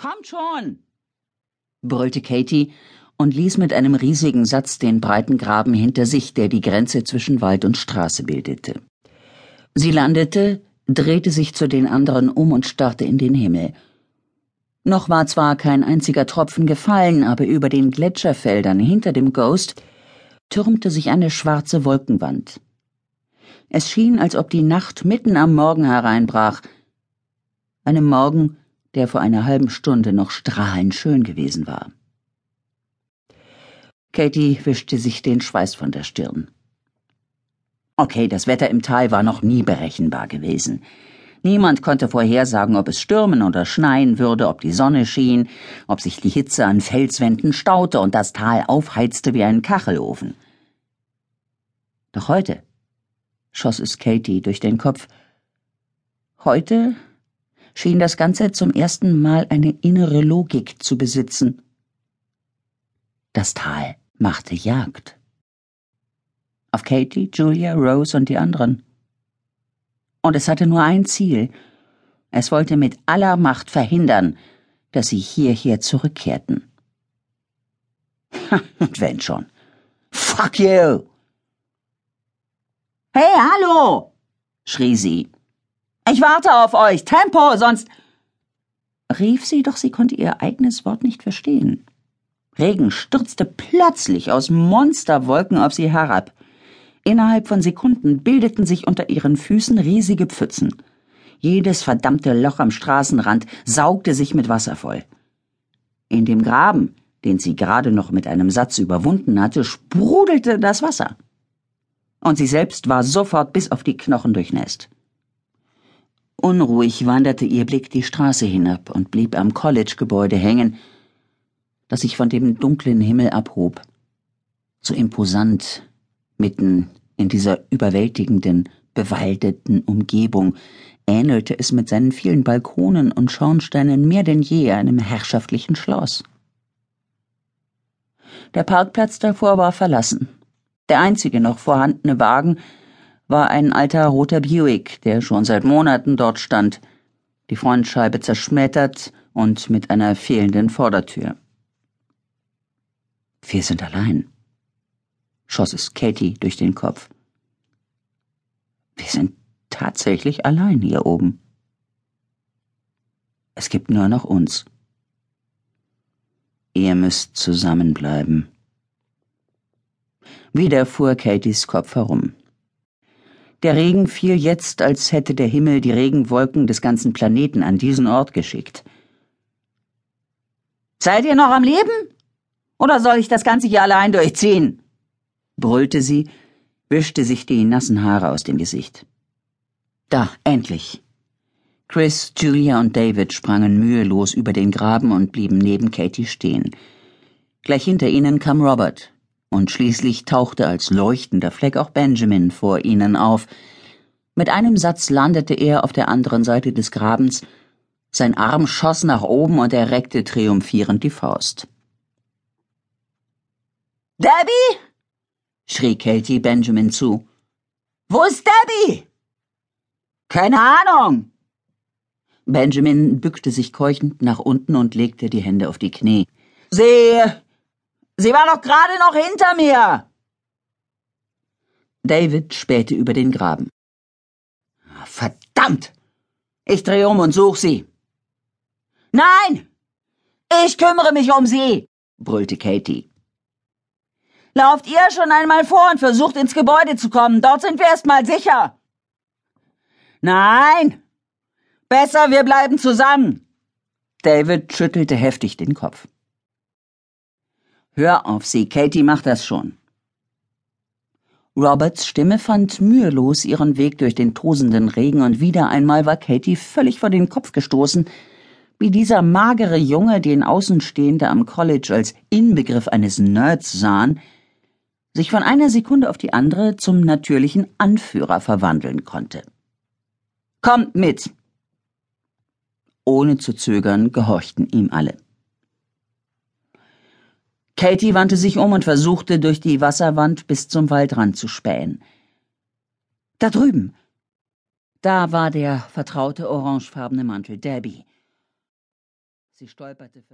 Kommt schon! brüllte Katie und ließ mit einem riesigen Satz den breiten Graben hinter sich, der die Grenze zwischen Wald und Straße bildete. Sie landete, drehte sich zu den anderen um und starrte in den Himmel. Noch war zwar kein einziger Tropfen gefallen, aber über den Gletscherfeldern hinter dem Ghost türmte sich eine schwarze Wolkenwand. Es schien, als ob die Nacht mitten am Morgen hereinbrach, einem Morgen, der vor einer halben Stunde noch strahlend schön gewesen war. Katie wischte sich den Schweiß von der Stirn. Okay, das Wetter im Tal war noch nie berechenbar gewesen. Niemand konnte vorhersagen, ob es stürmen oder schneien würde, ob die Sonne schien, ob sich die Hitze an Felswänden staute und das Tal aufheizte wie ein Kachelofen. Doch heute schoss es Katie durch den Kopf. Heute schien das Ganze zum ersten Mal eine innere Logik zu besitzen. Das Tal machte Jagd. Auf Katie, Julia, Rose und die anderen. Und es hatte nur ein Ziel. Es wollte mit aller Macht verhindern, dass sie hierher zurückkehrten. und wenn schon. Fuck you! Hey, hallo! schrie sie. Ich warte auf euch. Tempo, sonst. rief sie, doch sie konnte ihr eigenes Wort nicht verstehen. Regen stürzte plötzlich aus Monsterwolken auf sie herab. Innerhalb von Sekunden bildeten sich unter ihren Füßen riesige Pfützen. Jedes verdammte Loch am Straßenrand saugte sich mit Wasser voll. In dem Graben, den sie gerade noch mit einem Satz überwunden hatte, sprudelte das Wasser. Und sie selbst war sofort bis auf die Knochen durchnässt. Unruhig wanderte ihr Blick die Straße hinab und blieb am College-Gebäude hängen, das sich von dem dunklen Himmel abhob. So imposant, mitten in dieser überwältigenden, bewaldeten Umgebung, ähnelte es mit seinen vielen Balkonen und Schornsteinen mehr denn je einem herrschaftlichen Schloss. Der Parkplatz davor war verlassen. Der einzige noch vorhandene Wagen war ein alter roter Buick, der schon seit Monaten dort stand, die Frontscheibe zerschmettert und mit einer fehlenden Vordertür. Wir sind allein, schoss es Katie durch den Kopf. Wir sind tatsächlich allein hier oben. Es gibt nur noch uns. Ihr müsst zusammenbleiben. Wieder fuhr Katies Kopf herum. Der Regen fiel jetzt, als hätte der Himmel die Regenwolken des ganzen Planeten an diesen Ort geschickt. Seid ihr noch am Leben? Oder soll ich das Ganze hier allein durchziehen? brüllte sie, wischte sich die nassen Haare aus dem Gesicht. Da, endlich. Chris, Julia und David sprangen mühelos über den Graben und blieben neben Katie stehen. Gleich hinter ihnen kam Robert, und schließlich tauchte als leuchtender Fleck auch Benjamin vor ihnen auf. Mit einem Satz landete er auf der anderen Seite des Grabens, sein Arm schoss nach oben und er reckte triumphierend die Faust. Debbie? schrie Katie Benjamin zu. Wo ist Debbie? Keine Ahnung. Benjamin bückte sich keuchend nach unten und legte die Hände auf die Knie. Sie Sie war doch gerade noch hinter mir. David spähte über den Graben. Verdammt! Ich drehe um und such sie. Nein! Ich kümmere mich um sie, brüllte Katie. Lauft ihr schon einmal vor und versucht ins Gebäude zu kommen. Dort sind wir erstmal sicher. Nein! Besser, wir bleiben zusammen. David schüttelte heftig den Kopf. Hör auf sie, Katie macht das schon. Roberts Stimme fand mühelos ihren Weg durch den tosenden Regen und wieder einmal war Katie völlig vor den Kopf gestoßen, wie dieser magere Junge, den Außenstehende am College als Inbegriff eines Nerds sahen, sich von einer Sekunde auf die andere zum natürlichen Anführer verwandeln konnte. Kommt mit! Ohne zu zögern gehorchten ihm alle. Katie wandte sich um und versuchte, durch die Wasserwand bis zum Waldrand zu spähen. Da drüben. Da war der vertraute orangefarbene Mantel Debbie. Sie stolperte verwirrt